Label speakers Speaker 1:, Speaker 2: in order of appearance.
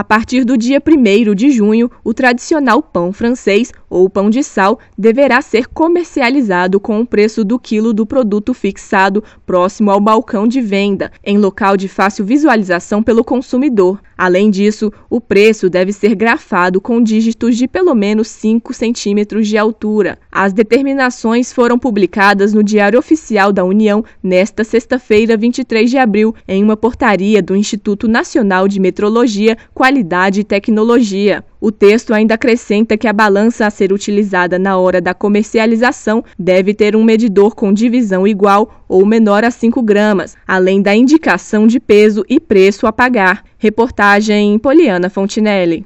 Speaker 1: A partir do dia 1 de junho, o tradicional pão francês ou pão de sal deverá ser comercializado com o preço do quilo do produto fixado próximo ao balcão de venda, em local de fácil visualização pelo consumidor. Além disso, o preço deve ser grafado com dígitos de pelo menos 5 centímetros de altura. As determinações foram publicadas no Diário Oficial da União nesta sexta-feira, 23 de abril, em uma portaria do Instituto Nacional de Metrologia, Qualidade e Tecnologia. O texto ainda acrescenta que a balança a ser utilizada na hora da comercialização deve ter um medidor com divisão igual ou menor a 5 gramas, além da indicação de peso e preço a pagar. Reportagem Poliana Fontinelli.